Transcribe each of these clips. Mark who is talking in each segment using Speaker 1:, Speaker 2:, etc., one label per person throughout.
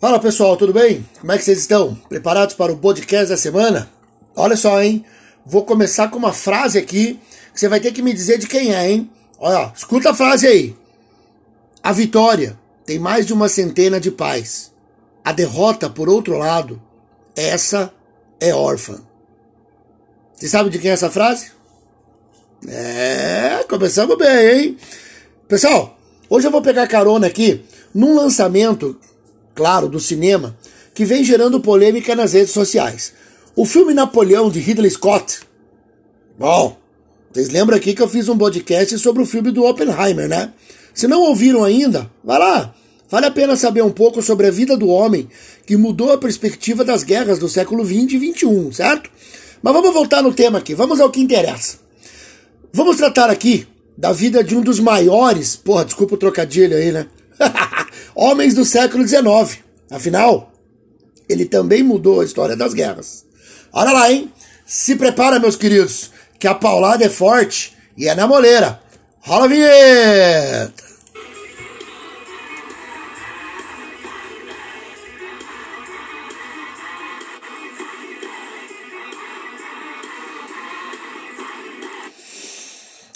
Speaker 1: Fala pessoal, tudo bem? Como é que vocês estão? Preparados para o podcast da semana? Olha só, hein? Vou começar com uma frase aqui que você vai ter que me dizer de quem é, hein? Olha, escuta a frase aí. A vitória tem mais de uma centena de pais. A derrota, por outro lado, essa é órfã. Você sabe de quem é essa frase? É, começamos bem, hein? Pessoal, hoje eu vou pegar carona aqui num lançamento claro, do cinema, que vem gerando polêmica nas redes sociais. O filme Napoleão de Ridley Scott. Bom, vocês lembram aqui que eu fiz um podcast sobre o filme do Oppenheimer, né? Se não ouviram ainda, vai lá. Vale a pena saber um pouco sobre a vida do homem que mudou a perspectiva das guerras do século XX e XXI, certo? Mas vamos voltar no tema aqui, vamos ao que interessa. Vamos tratar aqui da vida de um dos maiores, porra, desculpa o trocadilho aí, né? Homens do século XIX. Afinal, ele também mudou a história das guerras. Olha lá, hein? Se prepara, meus queridos, que a paulada é forte e é na moleira. Rola a vinheta!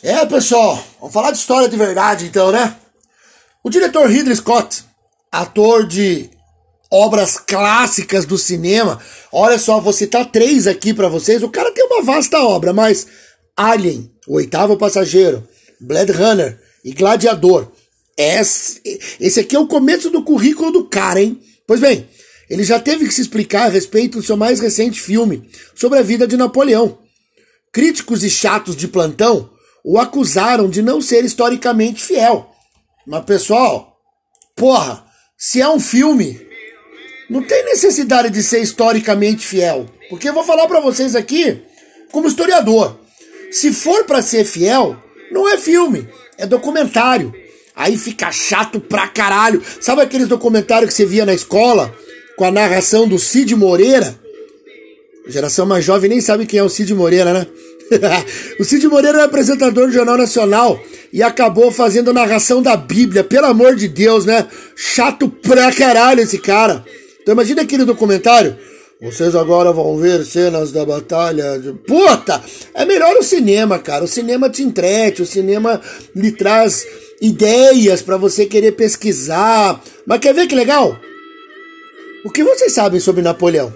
Speaker 1: É, pessoal, vamos falar de história de verdade então, né? O diretor Ridley Scott, ator de obras clássicas do cinema, olha só, vou citar três aqui para vocês. O cara tem uma vasta obra, mas Alien, O Oitavo Passageiro, Blade Runner e Gladiador. Esse, aqui é o começo do currículo do cara, hein? Pois bem, ele já teve que se explicar a respeito do seu mais recente filme sobre a vida de Napoleão. Críticos e chatos de plantão o acusaram de não ser historicamente fiel mas, pessoal, porra, se é um filme, não tem necessidade de ser historicamente fiel. Porque eu vou falar para vocês aqui, como historiador, se for para ser fiel, não é filme, é documentário. Aí fica chato pra caralho. Sabe aqueles documentários que você via na escola, com a narração do Cid Moreira? A geração mais jovem nem sabe quem é o Cid Moreira, né? o Cid Moreira é apresentador do Jornal Nacional e acabou fazendo a narração da Bíblia, pelo amor de Deus, né? Chato pra caralho esse cara. Então imagina aquele documentário. Vocês agora vão ver cenas da batalha. De... Puta! É melhor o cinema, cara. O cinema te entrete, o cinema lhe traz ideias para você querer pesquisar. Mas quer ver que legal? O que vocês sabem sobre Napoleão?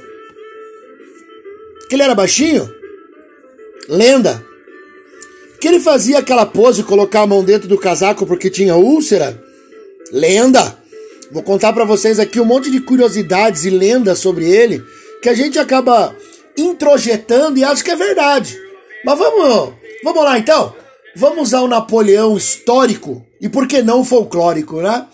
Speaker 1: Que ele era baixinho? Lenda. Que ele fazia aquela pose colocar a mão dentro do casaco porque tinha úlcera? Lenda. Vou contar para vocês aqui um monte de curiosidades e lendas sobre ele que a gente acaba introjetando e acha que é verdade. Mas vamos, vamos lá então. Vamos ao Napoleão histórico e por que não folclórico, né?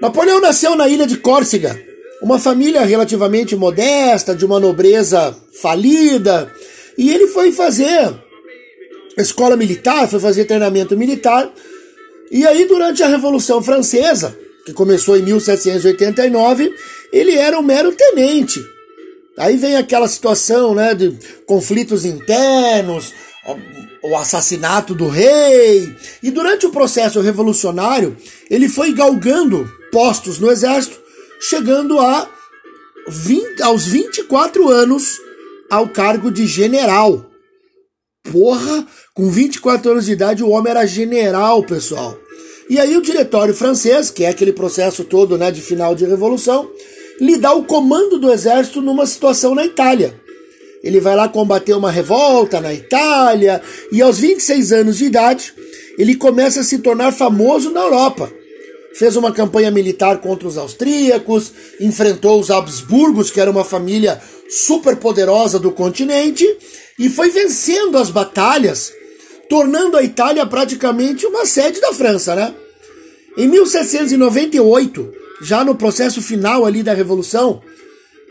Speaker 1: Napoleão nasceu na ilha de Córcega, uma família relativamente modesta, de uma nobreza falida, e ele foi fazer escola militar, foi fazer treinamento militar. E aí, durante a Revolução Francesa, que começou em 1789, ele era um mero tenente. Aí vem aquela situação né, de conflitos internos, o assassinato do rei. E durante o processo revolucionário, ele foi galgando postos no exército, chegando a 20, aos 24 anos ao cargo de general. Porra, com 24 anos de idade o homem era general, pessoal. E aí o diretório francês, que é aquele processo todo né, de final de revolução, lhe dá o comando do exército numa situação na Itália. Ele vai lá combater uma revolta na Itália e aos 26 anos de idade ele começa a se tornar famoso na Europa. Fez uma campanha militar contra os austríacos, enfrentou os Habsburgos, que era uma família super poderosa do continente, e foi vencendo as batalhas, tornando a Itália praticamente uma sede da França, né? Em 1798, já no processo final ali da Revolução,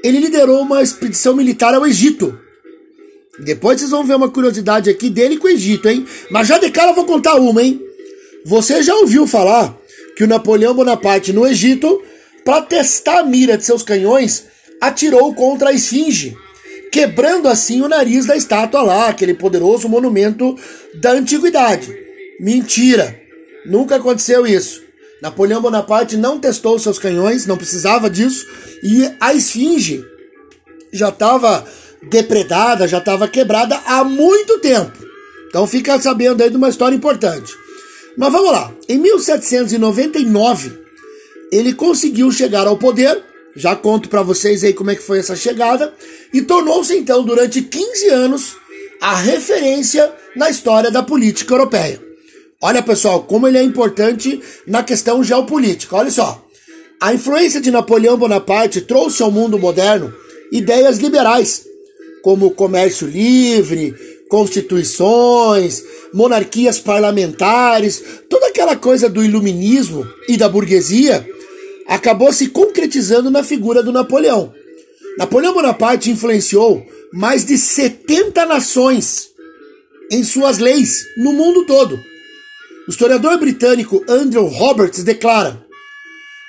Speaker 1: ele liderou uma expedição militar ao Egito. Depois vocês vão ver uma curiosidade aqui dele com o Egito, hein? Mas já de cara eu vou contar uma, hein? Você já ouviu falar que o Napoleão Bonaparte no Egito, para testar a mira de seus canhões, atirou contra a esfinge, quebrando assim o nariz da estátua lá, aquele poderoso monumento da antiguidade. Mentira! Nunca aconteceu isso. Napoleão Bonaparte não testou seus canhões, não precisava disso, e a esfinge já estava depredada, já estava quebrada há muito tempo. Então fica sabendo aí de uma história importante. Mas vamos lá. Em 1799, ele conseguiu chegar ao poder. Já conto para vocês aí como é que foi essa chegada e tornou-se então durante 15 anos a referência na história da política europeia. Olha, pessoal, como ele é importante na questão geopolítica. Olha só. A influência de Napoleão Bonaparte trouxe ao mundo moderno ideias liberais, como comércio livre, constituições, monarquias parlamentares, toda aquela coisa do iluminismo e da burguesia acabou se concretizando na figura do Napoleão. Napoleão Bonaparte influenciou mais de 70 nações em suas leis no mundo todo. O historiador britânico Andrew Roberts declara: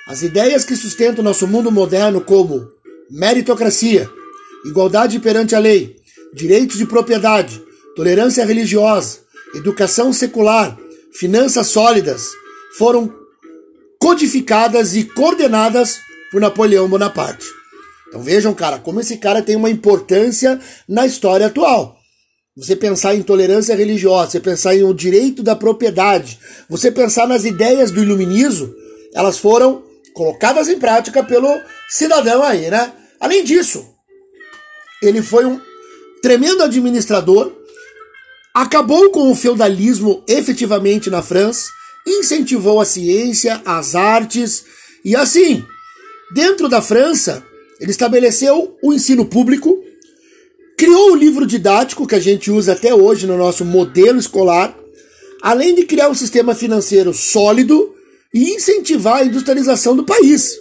Speaker 1: as ideias que sustentam nosso mundo moderno, como meritocracia, igualdade perante a lei, direitos de propriedade, tolerância religiosa, educação secular, finanças sólidas, foram codificadas e coordenadas por Napoleão Bonaparte. Então vejam, cara, como esse cara tem uma importância na história atual. Você pensar em tolerância religiosa, você pensar em o direito da propriedade, você pensar nas ideias do iluminismo, elas foram colocadas em prática pelo cidadão aí, né? Além disso, ele foi um tremendo administrador, acabou com o feudalismo efetivamente na França, incentivou a ciência, as artes e assim, dentro da França, ele estabeleceu o ensino público, criou o livro didático que a gente usa até hoje no nosso modelo escolar, além de criar um sistema financeiro sólido e incentivar a industrialização do país.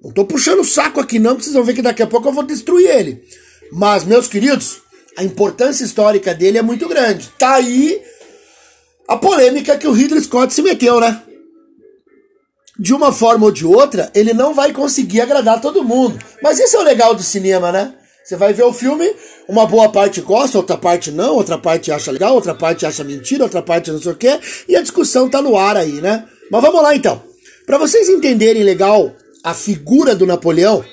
Speaker 1: Não estou puxando o saco aqui não, porque vocês vão ver que daqui a pouco eu vou destruir ele. Mas, meus queridos, a importância histórica dele é muito grande. Tá aí a polêmica que o Ridley Scott se meteu, né? De uma forma ou de outra, ele não vai conseguir agradar todo mundo. Mas esse é o legal do cinema, né? Você vai ver o filme, uma boa parte gosta, outra parte não, outra parte acha legal, outra parte acha mentira, outra parte não sei o quê, e a discussão tá no ar aí, né? Mas vamos lá então. Para vocês entenderem legal a figura do Napoleão,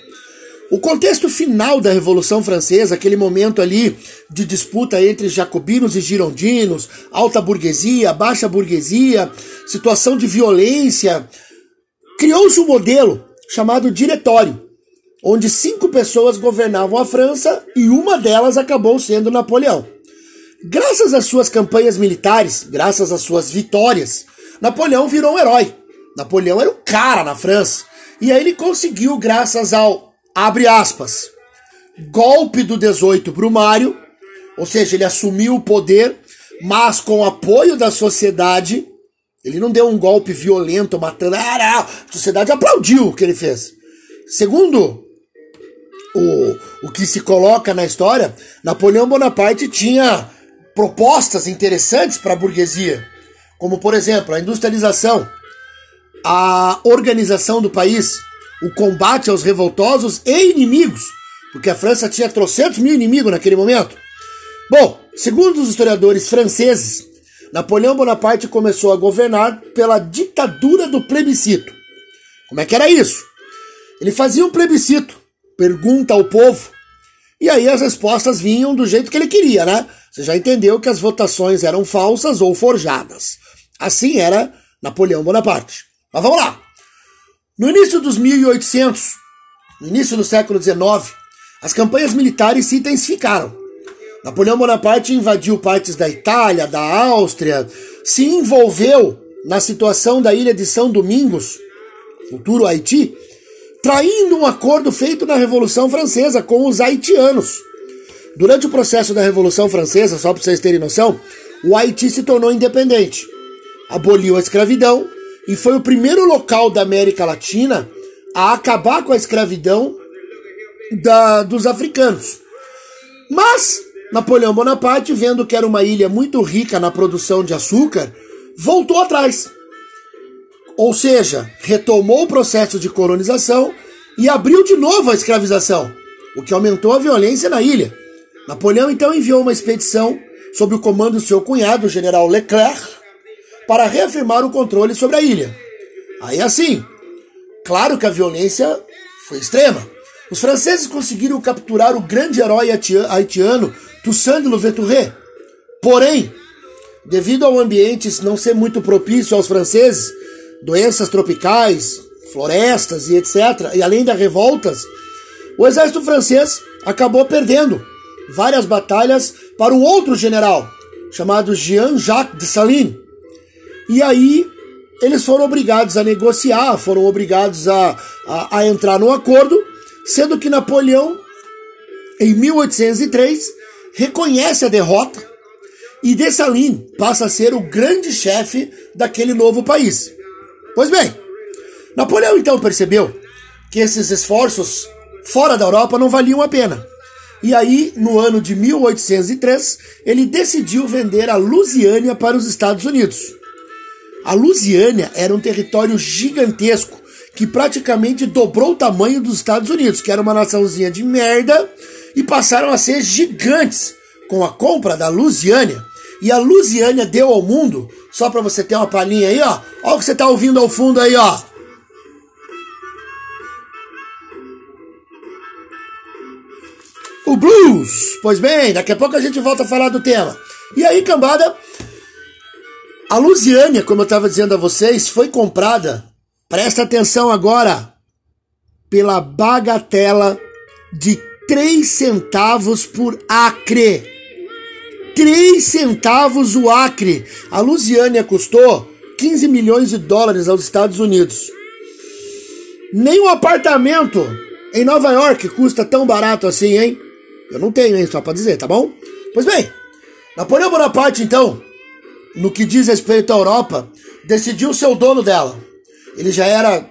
Speaker 1: o contexto final da Revolução Francesa, aquele momento ali de disputa entre jacobinos e girondinos, alta burguesia, baixa burguesia, situação de violência, criou-se um modelo chamado diretório, onde cinco pessoas governavam a França e uma delas acabou sendo Napoleão. Graças às suas campanhas militares, graças às suas vitórias, Napoleão virou um herói. Napoleão era o cara na França. E aí ele conseguiu, graças ao abre aspas, golpe do 18 Brumário, ou seja, ele assumiu o poder, mas com apoio da sociedade, ele não deu um golpe violento, matando, ah, a sociedade aplaudiu o que ele fez. Segundo o, o que se coloca na história, Napoleão Bonaparte tinha propostas interessantes para a burguesia, como por exemplo a industrialização, a organização do país, o combate aos revoltosos e inimigos, porque a França tinha trocentos mil inimigos naquele momento. Bom, segundo os historiadores franceses, Napoleão Bonaparte começou a governar pela ditadura do plebiscito. Como é que era isso? Ele fazia um plebiscito, pergunta ao povo, e aí as respostas vinham do jeito que ele queria, né? Você já entendeu que as votações eram falsas ou forjadas. Assim era Napoleão Bonaparte. Mas vamos lá. No início dos 1800, no início do século XIX, as campanhas militares se intensificaram. Napoleão Bonaparte invadiu partes da Itália, da Áustria, se envolveu na situação da ilha de São Domingos, futuro Haiti, traindo um acordo feito na Revolução Francesa com os haitianos. Durante o processo da Revolução Francesa, só para vocês terem noção, o Haiti se tornou independente, aboliu a escravidão e foi o primeiro local da América Latina a acabar com a escravidão da, dos africanos. Mas Napoleão Bonaparte, vendo que era uma ilha muito rica na produção de açúcar, voltou atrás. Ou seja, retomou o processo de colonização e abriu de novo a escravização, o que aumentou a violência na ilha. Napoleão então enviou uma expedição sob o comando do seu cunhado, o general Leclerc, para reafirmar o controle sobre a ilha. Aí assim, claro que a violência foi extrema. Os franceses conseguiram capturar o grande herói haitiano Toussaint Louverture. Porém, devido ao ambiente não ser muito propício aos franceses, doenças tropicais, florestas e etc., e além das revoltas, o exército francês acabou perdendo várias batalhas para um outro general, chamado Jean-Jacques de Salines. E aí eles foram obrigados a negociar, foram obrigados a, a, a entrar no acordo, sendo que Napoleão, em 1803, reconhece a derrota e Dessalines passa a ser o grande chefe daquele novo país. Pois bem, Napoleão então percebeu que esses esforços fora da Europa não valiam a pena. E aí, no ano de 1803, ele decidiu vender a Lusiânia para os Estados Unidos. A Lusiânia era um território gigantesco que praticamente dobrou o tamanho dos Estados Unidos, que era uma naçãozinha de merda, e passaram a ser gigantes com a compra da Lusiânia. E a Lusiânia deu ao mundo, só para você ter uma palhinha aí, ó. Olha o que você tá ouvindo ao fundo aí, ó. O blues. Pois bem, daqui a pouco a gente volta a falar do tema. E aí, cambada, a Lusiânia, como eu estava dizendo a vocês, foi comprada, presta atenção agora, pela bagatela de 3 centavos por acre. 3 centavos o acre. A Lusiânia custou 15 milhões de dólares aos Estados Unidos. Nem um apartamento em Nova York custa tão barato assim, hein? Eu não tenho, hein? Só pra dizer, tá bom? Pois bem, Napoleão Bonaparte, então, no que diz respeito à Europa, decidiu ser o dono dela. Ele já era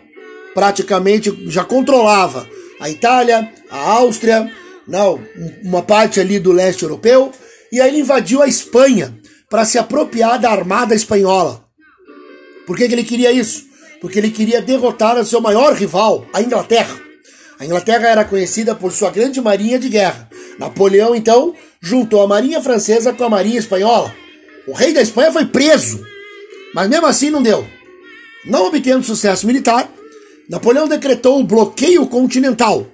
Speaker 1: praticamente, já controlava a Itália, a Áustria, não, uma parte ali do leste europeu, e aí ele invadiu a Espanha para se apropriar da armada espanhola. Por que, que ele queria isso? Porque ele queria derrotar o seu maior rival, a Inglaterra. A Inglaterra era conhecida por sua grande marinha de guerra. Napoleão, então, juntou a marinha francesa com a marinha espanhola. O rei da Espanha foi preso, mas mesmo assim não deu. Não obtendo sucesso militar, Napoleão decretou o bloqueio continental.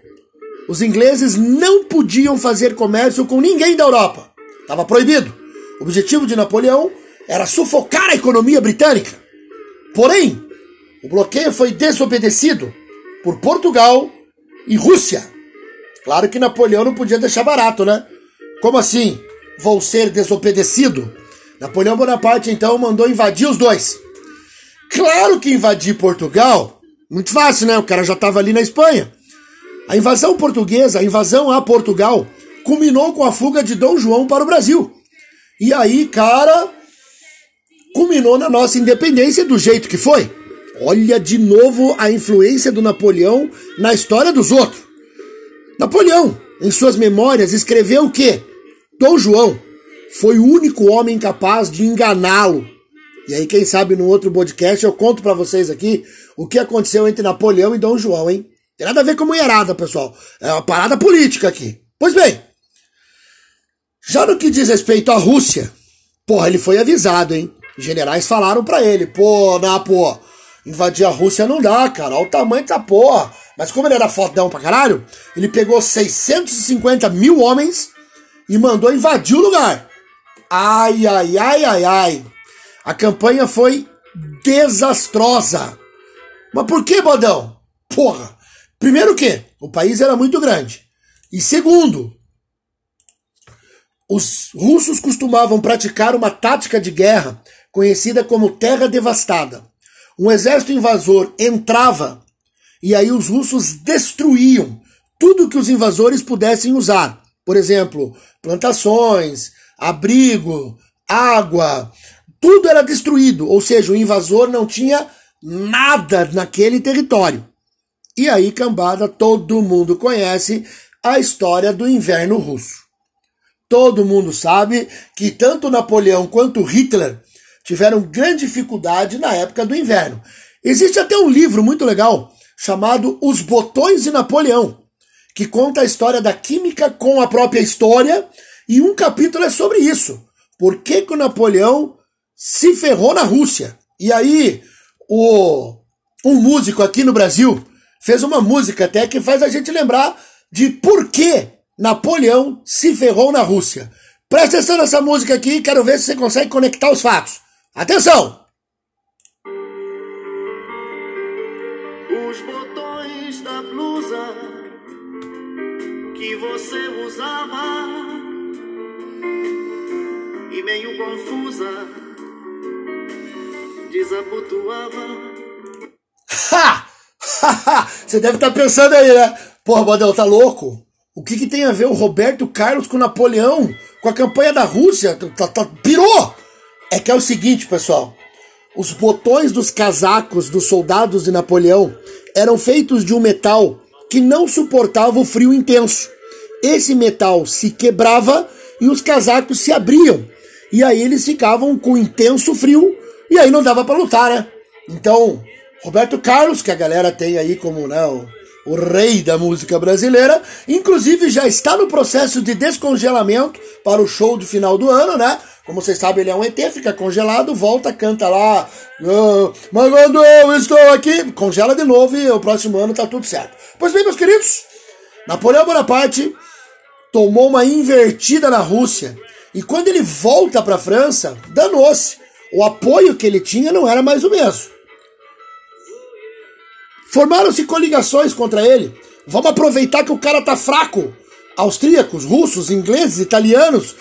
Speaker 1: Os ingleses não podiam fazer comércio com ninguém da Europa. Estava proibido. O objetivo de Napoleão era sufocar a economia britânica. Porém, o bloqueio foi desobedecido por Portugal e Rússia. Claro que Napoleão não podia deixar barato, né? Como assim? Vou ser desobedecido? Napoleão Bonaparte então mandou invadir os dois. Claro que invadir Portugal, muito fácil, né? O cara já estava ali na Espanha. A invasão portuguesa, a invasão a Portugal, culminou com a fuga de Dom João para o Brasil. E aí, cara, culminou na nossa independência do jeito que foi. Olha de novo a influência do Napoleão na história dos outros. Napoleão, em suas memórias, escreveu que Dom João foi o único homem capaz de enganá-lo. E aí, quem sabe no outro podcast eu conto para vocês aqui o que aconteceu entre Napoleão e Dom João, hein? Tem nada a ver com mulherada, pessoal. É uma parada política aqui. Pois bem, já no que diz respeito à Rússia, porra, ele foi avisado, hein? Generais falaram para ele, pô, na pô, invadir a Rússia não dá, cara. Olha o tamanho dessa porra. Mas como ele era fodão pra caralho, ele pegou 650 mil homens e mandou invadir o lugar. Ai, ai, ai, ai, ai. A campanha foi desastrosa. Mas por que, bodão? Porra. Primeiro que o país era muito grande. E segundo, os russos costumavam praticar uma tática de guerra conhecida como terra devastada. Um exército invasor entrava e aí os russos destruíam tudo que os invasores pudessem usar. Por exemplo, plantações, abrigo, água, tudo era destruído, ou seja, o invasor não tinha nada naquele território. E aí, cambada, todo mundo conhece a história do inverno russo. Todo mundo sabe que tanto Napoleão quanto Hitler tiveram grande dificuldade na época do inverno. Existe até um livro muito legal chamado Os Botões de Napoleão, que conta a história da química com a própria história, e um capítulo é sobre isso. Por que, que o Napoleão se ferrou na Rússia? E aí, o, um músico aqui no Brasil fez uma música até que faz a gente lembrar de por que Napoleão se ferrou na Rússia. Presta atenção nessa música aqui, quero ver se você consegue conectar os fatos. Atenção!
Speaker 2: Os botões da blusa que você usava e meio confusa desabotoava.
Speaker 1: Ha! Você deve estar tá pensando aí, né? Porra, Badel, tá louco? O que, que tem a ver o Roberto Carlos com Napoleão? Com a campanha da Rússia? Tá, tá, pirou! É que é o seguinte, pessoal. Os botões dos casacos dos soldados de Napoleão eram feitos de um metal que não suportava o frio intenso. Esse metal se quebrava e os casacos se abriam. E aí eles ficavam com intenso frio e aí não dava para lutar, né? Então, Roberto Carlos, que a galera tem aí como né, o, o rei da música brasileira, inclusive já está no processo de descongelamento para o show do final do ano, né? Como vocês sabem, ele é um ET, fica congelado, volta, canta lá. Oh, mas quando eu estou aqui, congela de novo e o próximo ano tá tudo certo. Pois bem, meus queridos, Napoleão Bonaparte tomou uma invertida na Rússia. E quando ele volta para a França, danou-se. O apoio que ele tinha não era mais o mesmo. Formaram-se coligações contra ele. Vamos aproveitar que o cara tá fraco. Austríacos, russos, ingleses, italianos.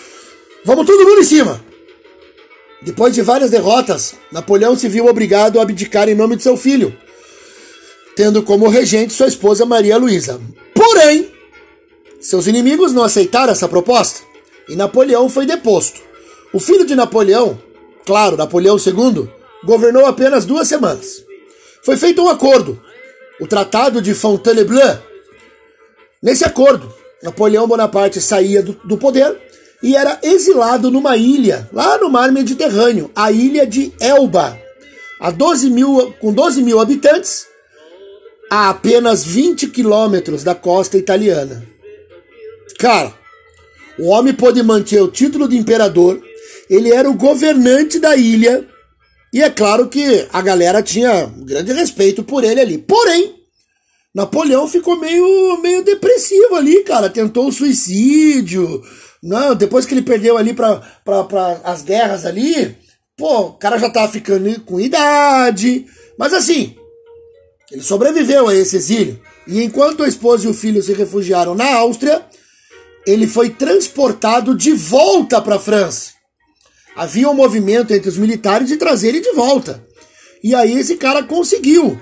Speaker 1: Vamos todo mundo em cima. Depois de várias derrotas, Napoleão se viu obrigado a abdicar em nome de seu filho, tendo como regente sua esposa Maria Luísa. Porém, seus inimigos não aceitaram essa proposta e Napoleão foi deposto. O filho de Napoleão, claro, Napoleão II, governou apenas duas semanas. Foi feito um acordo o Tratado de Fontainebleau. Nesse acordo, Napoleão Bonaparte saía do, do poder e era exilado numa ilha, lá no mar Mediterrâneo, a ilha de Elba, a 12 mil, com 12 mil habitantes, a apenas 20 quilômetros da costa italiana. Cara, o homem pôde manter o título de imperador, ele era o governante da ilha e é claro que a galera tinha grande respeito por ele ali. Porém, Napoleão ficou meio, meio depressivo ali, cara. Tentou o suicídio. Não, depois que ele perdeu ali para as guerras ali, pô, o cara já tava ficando com idade. Mas assim, ele sobreviveu a esse exílio. E enquanto a esposa e o filho se refugiaram na Áustria, ele foi transportado de volta para a França havia um movimento entre os militares de trazer ele de volta. E aí esse cara conseguiu.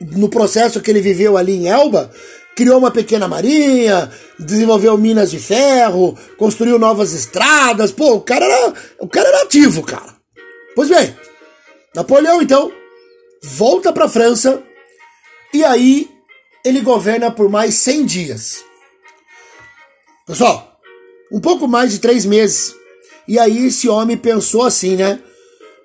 Speaker 1: No processo que ele viveu ali em Elba, criou uma pequena marinha, desenvolveu minas de ferro, construiu novas estradas. Pô, o cara era, o cara era ativo, cara. Pois bem, Napoleão então volta para a França e aí ele governa por mais 100 dias. Pessoal, um pouco mais de três meses e aí esse homem pensou assim, né?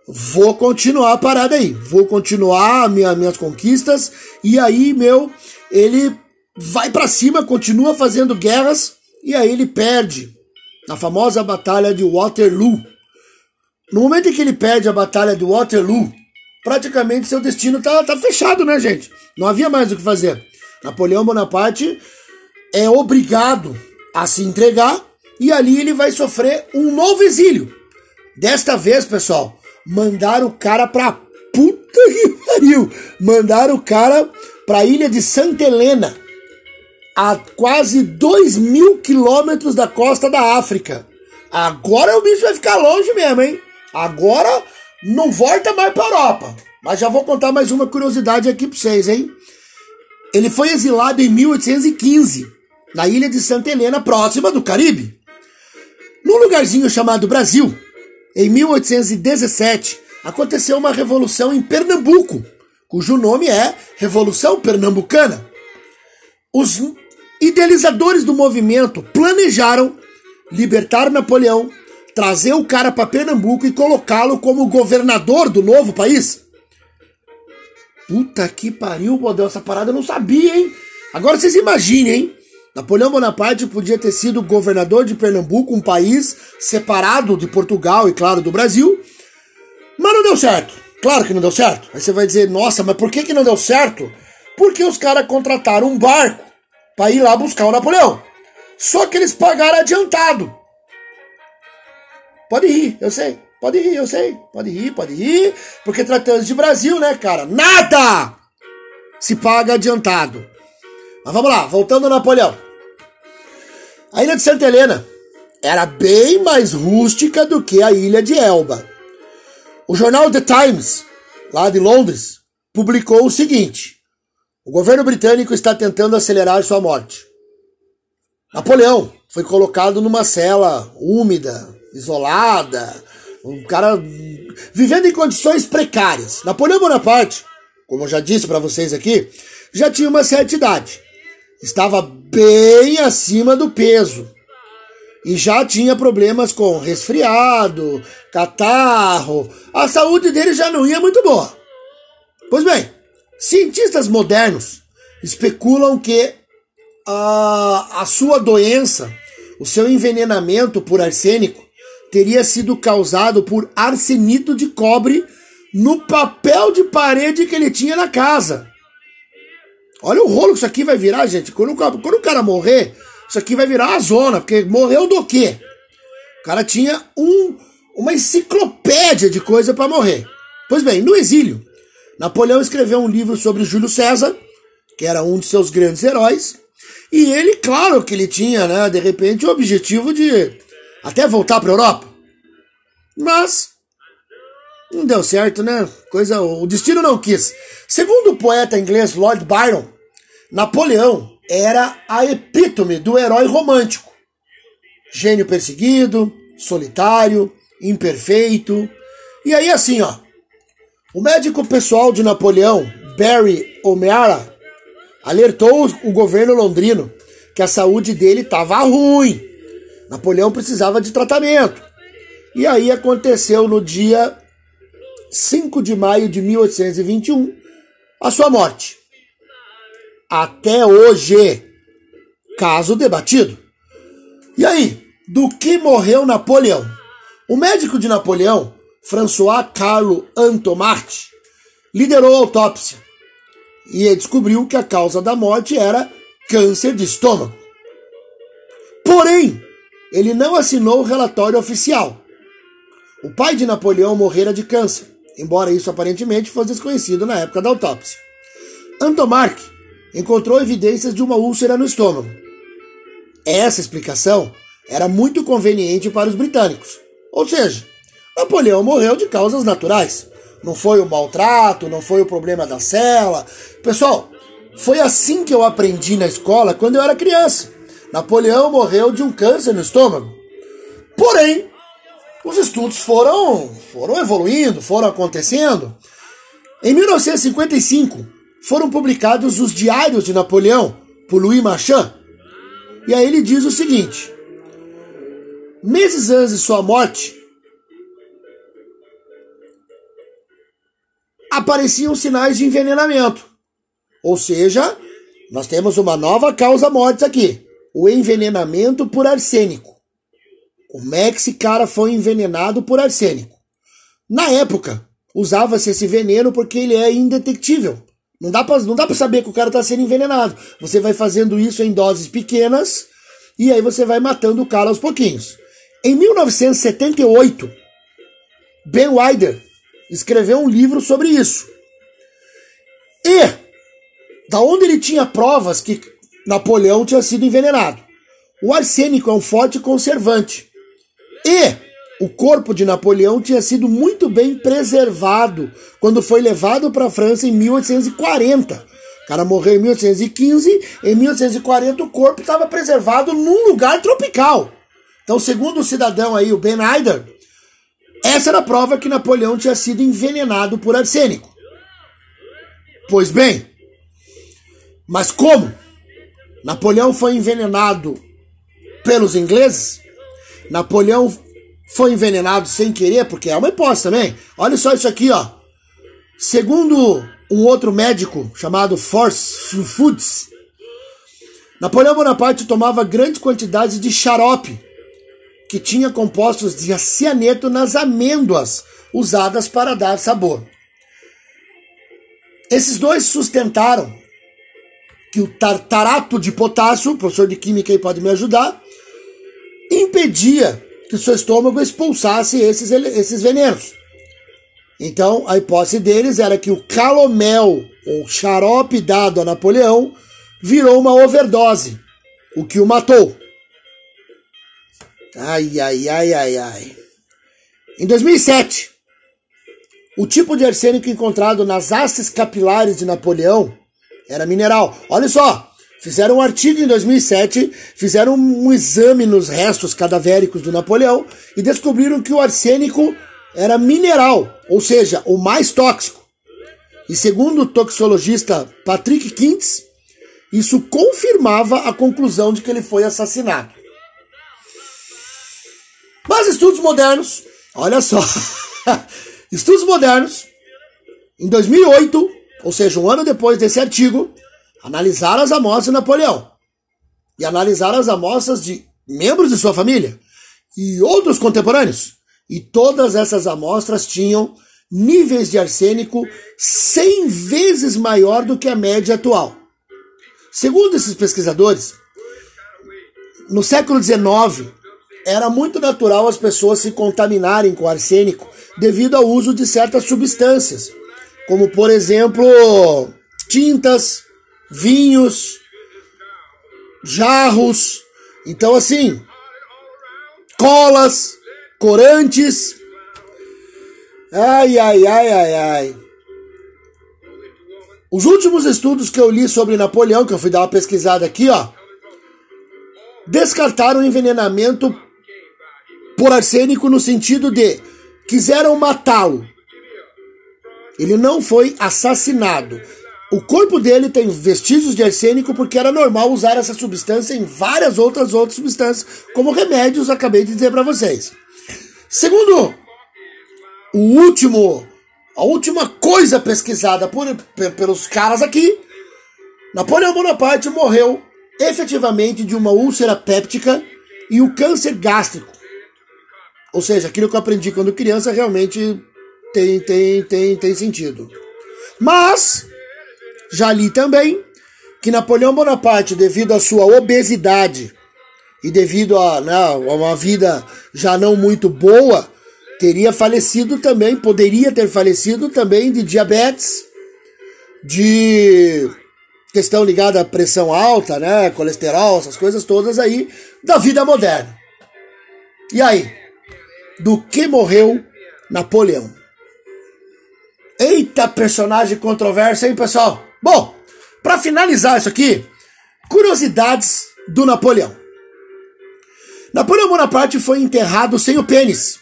Speaker 1: Vou continuar a parada aí, vou continuar minha, minhas conquistas. E aí, meu, ele vai para cima, continua fazendo guerras e aí ele perde na famosa batalha de Waterloo. No momento em que ele perde a batalha de Waterloo, praticamente seu destino tá, tá fechado, né, gente? Não havia mais o que fazer. Napoleão Bonaparte é obrigado a se entregar e ali ele vai sofrer um novo exílio. Desta vez, pessoal, mandaram o cara pra puta que pariu. Mandaram o cara pra ilha de Santa Helena, a quase 2 mil quilômetros da costa da África. Agora o bicho vai ficar longe mesmo, hein? Agora não volta mais pra Europa. Mas já vou contar mais uma curiosidade aqui pra vocês, hein? Ele foi exilado em 1815, na ilha de Santa Helena, próxima do Caribe. Num lugarzinho chamado Brasil, em 1817, aconteceu uma revolução em Pernambuco, cujo nome é Revolução Pernambucana. Os idealizadores do movimento planejaram libertar Napoleão, trazer o cara para Pernambuco e colocá-lo como governador do novo país. Puta que pariu, Bodel, essa parada eu não sabia, hein? Agora vocês imaginem, hein? Napoleão Bonaparte podia ter sido governador de Pernambuco, um país separado de Portugal e, claro, do Brasil, mas não deu certo. Claro que não deu certo. Aí você vai dizer, nossa, mas por que, que não deu certo? Porque os caras contrataram um barco para ir lá buscar o Napoleão. Só que eles pagaram adiantado. Pode rir, eu sei. Pode rir, eu sei. Pode rir, pode rir. Porque tratando de Brasil, né, cara? Nada se paga adiantado. Mas vamos lá, voltando ao Napoleão. A ilha de Santa Helena era bem mais rústica do que a ilha de Elba. O jornal The Times, lá de Londres, publicou o seguinte: o governo britânico está tentando acelerar sua morte. Napoleão foi colocado numa cela úmida, isolada, um cara vivendo em condições precárias. Napoleão Bonaparte, como eu já disse para vocês aqui, já tinha uma certa idade. Estava bem acima do peso. E já tinha problemas com resfriado, catarro. A saúde dele já não ia muito boa. Pois bem, cientistas modernos especulam que a, a sua doença, o seu envenenamento por arsênico, teria sido causado por arsenito de cobre no papel de parede que ele tinha na casa. Olha o rolo que isso aqui vai virar, gente. Quando, quando o cara morrer, isso aqui vai virar uma zona, porque morreu do quê? O cara tinha um, uma enciclopédia de coisa para morrer. Pois bem, no exílio, Napoleão escreveu um livro sobre Júlio César, que era um de seus grandes heróis, e ele, claro que ele tinha, né, de repente, o objetivo de até voltar para Europa. Mas não deu certo, né? Coisa, o destino não quis. Segundo o poeta inglês Lord Byron, Napoleão era a epítome do herói romântico. Gênio perseguido, solitário, imperfeito. E aí assim, ó. O médico pessoal de Napoleão, Barry O'Meara, alertou o governo londrino que a saúde dele estava ruim. Napoleão precisava de tratamento. E aí aconteceu no dia 5 de maio de 1821 a sua morte. Até hoje, caso debatido. E aí, do que morreu Napoleão? O médico de Napoleão, François Carlo Antomart, liderou a autópsia e descobriu que a causa da morte era câncer de estômago. Porém, ele não assinou o relatório oficial. O pai de Napoleão morrera de câncer, embora isso aparentemente fosse desconhecido na época da autópsia. Antomarque encontrou evidências de uma úlcera no estômago. Essa explicação era muito conveniente para os britânicos. Ou seja, Napoleão morreu de causas naturais. Não foi o maltrato, não foi o problema da cela. Pessoal, foi assim que eu aprendi na escola quando eu era criança. Napoleão morreu de um câncer no estômago. Porém, os estudos foram, foram evoluindo, foram acontecendo. Em 1955, foram publicados os Diários de Napoleão, por Louis Marchand. E aí ele diz o seguinte: Meses antes de sua morte, apareciam sinais de envenenamento. Ou seja, nós temos uma nova causa morte aqui: o envenenamento por arsênico. Como é que esse cara foi envenenado por arsênico? Na época, usava-se esse veneno porque ele é indetectível. Não dá pra, não dá pra saber que o cara tá sendo envenenado. Você vai fazendo isso em doses pequenas e aí você vai matando o cara aos pouquinhos. Em 1978, Ben Wider escreveu um livro sobre isso. E da onde ele tinha provas que Napoleão tinha sido envenenado. O arsênico é um forte conservante. E o corpo de Napoleão tinha sido muito bem preservado quando foi levado para a França em 1840. O cara morreu em 1815, em 1840 o corpo estava preservado num lugar tropical. Então, segundo o cidadão aí, o Ben Aider, essa era a prova que Napoleão tinha sido envenenado por arsênico. Pois bem, mas como? Napoleão foi envenenado pelos ingleses? Napoleão foi envenenado sem querer, porque é uma hipótese também. Olha só isso aqui, ó. Segundo um outro médico chamado Force Foods, Napoleão Bonaparte tomava grandes quantidades de xarope, que tinha compostos de cianeto nas amêndoas usadas para dar sabor. Esses dois sustentaram que o tartarato de potássio, professor de química aí pode me ajudar, impedia que seu estômago expulsasse esses, esses venenos. Então, a hipótese deles era que o calomel, ou xarope dado a Napoleão, virou uma overdose, o que o matou. Ai, ai, ai, ai, ai. Em 2007, o tipo de arsênico encontrado nas hastes capilares de Napoleão era mineral. Olha só, fizeram um artigo em 2007, fizeram um exame nos restos cadavéricos do Napoleão e descobriram que o arsênico era mineral, ou seja, o mais tóxico. E segundo o toxicologista Patrick Kintz, isso confirmava a conclusão de que ele foi assassinado. Mas estudos modernos, olha só, estudos modernos, em 2008, ou seja, um ano depois desse artigo, analisaram as amostras de Napoleão e analisaram as amostras de membros de sua família e outros contemporâneos. E todas essas amostras tinham níveis de arsênico 100 vezes maior do que a média atual. Segundo esses pesquisadores, no século XIX, era muito natural as pessoas se contaminarem com arsênico devido ao uso de certas substâncias, como por exemplo tintas, vinhos, jarros. Então, assim, colas, corantes. Ai, ai, ai, ai, ai. Os últimos estudos que eu li sobre Napoleão, que eu fui dar uma pesquisada aqui, ó, descartaram envenenamento por arsênico no sentido de quiseram matá-lo. Ele não foi assassinado. O corpo dele tem vestígios de arsênico porque era normal usar essa substância em várias outras outras substâncias, como remédios, acabei de dizer para vocês. Segundo o último, a última coisa pesquisada por, pelos caras aqui, Napoleão Bonaparte morreu efetivamente de uma úlcera péptica e o câncer gástrico. Ou seja, aquilo que eu aprendi quando criança realmente tem, tem, tem, tem sentido. Mas já li também que Napoleão Bonaparte, devido à sua obesidade e devido a, né, a uma vida já não muito boa, teria falecido também, poderia ter falecido também de diabetes, de questão ligada à pressão alta, né, colesterol, essas coisas todas aí da vida moderna. E aí, do que morreu Napoleão? Eita personagem controverso, hein, pessoal? Bom, para finalizar isso aqui, curiosidades do Napoleão. Napoleão Bonaparte foi enterrado sem o pênis.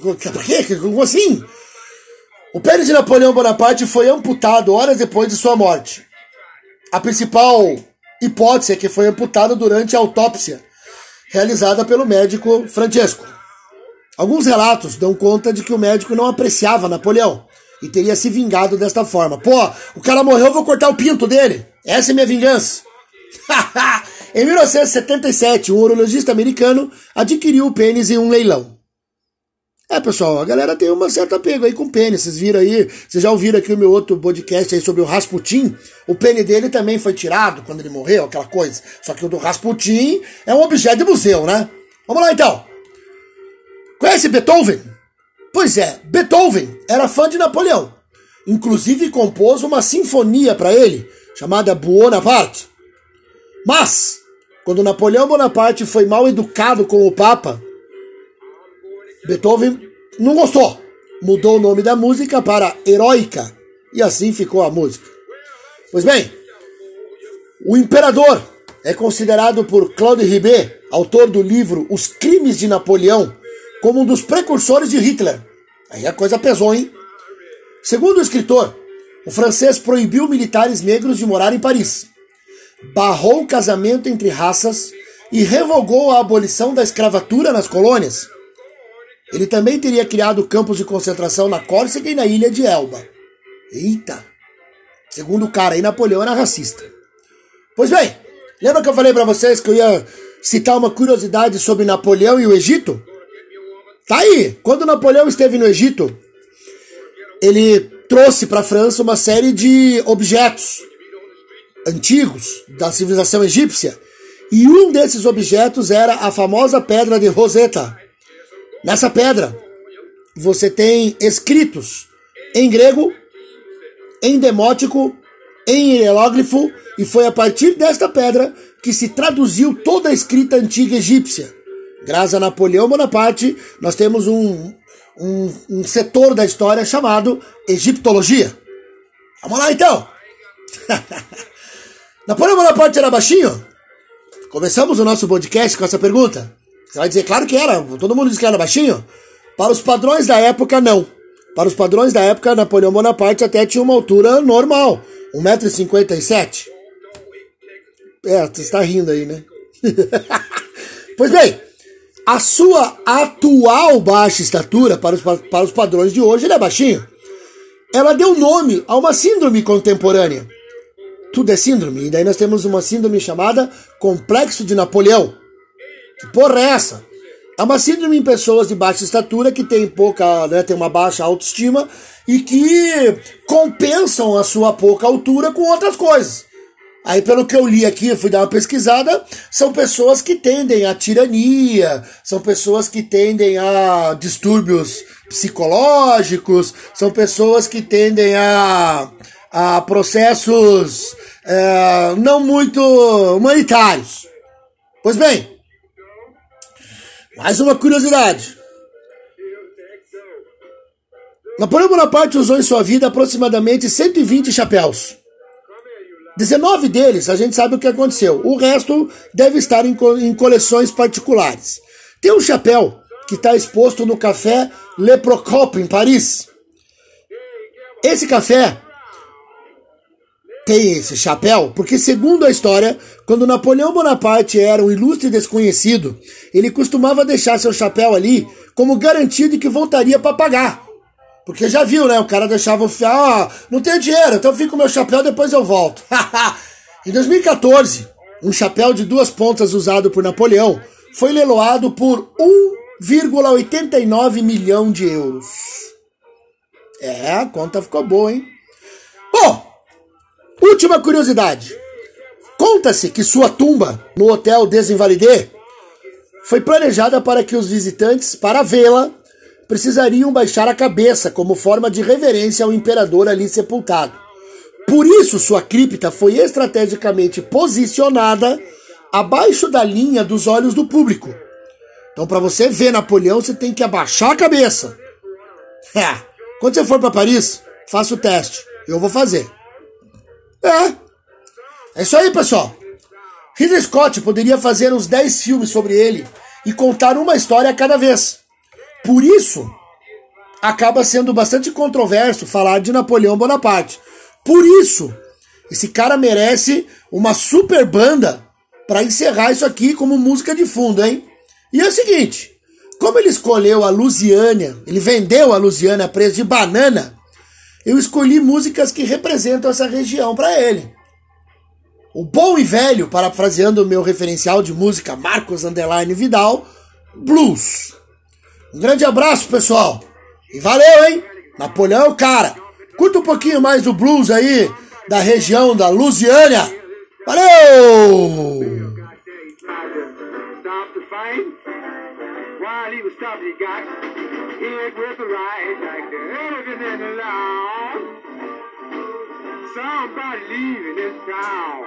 Speaker 1: Por quê? Como assim? O pênis de Napoleão Bonaparte foi amputado horas depois de sua morte. A principal hipótese é que foi amputado durante a autópsia realizada pelo médico Francesco. Alguns relatos dão conta de que o médico não apreciava Napoleão e teria se vingado desta forma. Pô, o cara morreu, eu vou cortar o pinto dele. Essa é minha vingança. em 1977, um urologista americano adquiriu o pênis em um leilão. É, pessoal, a galera tem uma certa apego aí com pênis. Vocês viram aí, vocês já ouviram aqui o meu outro podcast aí sobre o Rasputin. O pênis dele também foi tirado quando ele morreu, aquela coisa. Só que o do Rasputin é um objeto de museu, né? Vamos lá então. Conhece Beethoven? Pois é, Beethoven era fã de Napoleão. Inclusive compôs uma sinfonia para ele, chamada Bonaparte. Mas, quando Napoleão Bonaparte foi mal educado com o Papa, Beethoven não gostou. Mudou o nome da música para Heroica e assim ficou a música. Pois bem, o imperador é considerado por Claude Ribet, autor do livro Os Crimes de Napoleão, como um dos precursores de Hitler. Aí a coisa pesou, hein? Segundo o escritor, o francês proibiu militares negros de morar em Paris, barrou o casamento entre raças e revogou a abolição da escravatura nas colônias. Ele também teria criado campos de concentração na Córcega e na ilha de Elba. Eita! Segundo o cara aí, Napoleão era racista. Pois bem, lembra que eu falei para vocês que eu ia citar uma curiosidade sobre Napoleão e o Egito? Tá aí! Quando Napoleão esteve no Egito, ele trouxe para a França uma série de objetos antigos da civilização egípcia. E um desses objetos era a famosa pedra de Rosetta. Nessa pedra, você tem escritos em grego, em demótico, em hieróglifo, e foi a partir desta pedra que se traduziu toda a escrita antiga egípcia. Graças a Napoleão Bonaparte, nós temos um, um, um setor da história chamado egiptologia. Vamos lá então! Napoleão Bonaparte era baixinho? Começamos o nosso podcast com essa pergunta. Você vai dizer, claro que era, todo mundo diz que era baixinho. Para os padrões da época, não. Para os padrões da época, Napoleão Bonaparte até tinha uma altura normal, 1,57m. É, você está rindo aí, né? pois bem, a sua atual baixa estatura, para os, para os padrões de hoje, ele é baixinho. Ela deu nome a uma síndrome contemporânea. Tudo é síndrome, e daí nós temos uma síndrome chamada Complexo de Napoleão. Que porra é essa? É uma síndrome em pessoas de baixa estatura que tem pouca, né, tem uma baixa autoestima e que compensam a sua pouca altura com outras coisas. Aí, pelo que eu li aqui, eu fui dar uma pesquisada, são pessoas que tendem a tirania, são pessoas que tendem a distúrbios psicológicos, são pessoas que tendem a, a processos é, não muito humanitários. Pois bem, mais uma curiosidade. Napoleão Bonaparte usou em sua vida aproximadamente 120 chapéus. 19 deles a gente sabe o que aconteceu. O resto deve estar em, co em coleções particulares. Tem um chapéu que está exposto no café Le Procope, em Paris. Esse café tem esse chapéu porque, segundo a história, quando Napoleão Bonaparte era um ilustre desconhecido, ele costumava deixar seu chapéu ali como garantia de que voltaria para pagar. Porque já viu, né? O cara deixava o fiar, ah, não tenho dinheiro, então fico com meu chapéu, depois eu volto. em 2014, um chapéu de duas pontas usado por Napoleão foi leiloado por 1,89 milhão de euros. É, a conta ficou boa, hein? Bom, última curiosidade. Conta-se que sua tumba no Hotel Desinvalidé foi planejada para que os visitantes, para vê-la, precisariam baixar a cabeça como forma de reverência ao imperador ali sepultado. Por isso, sua cripta foi estrategicamente posicionada abaixo da linha dos olhos do público. Então, para você ver Napoleão, você tem que abaixar a cabeça. É. Quando você for para Paris, faça o teste. Eu vou fazer. É. É isso aí, pessoal. Ridley Scott poderia fazer uns 10 filmes sobre ele e contar uma história a cada vez. Por isso, acaba sendo bastante controverso falar de Napoleão Bonaparte. Por isso, esse cara merece uma super banda para encerrar isso aqui como música de fundo, hein? E é o seguinte, como ele escolheu a Lusiânia, ele vendeu a Lusiânia a preço de banana, eu escolhi músicas que representam essa região para ele. O bom e velho, parafraseando o meu referencial de música Marcos Underline Vidal, blues. Um grande abraço, pessoal. E valeu, hein? Napoleão é cara. Curta um pouquinho mais do blues aí, da região da Lusiânia. Valeu! Somebody leaving this town.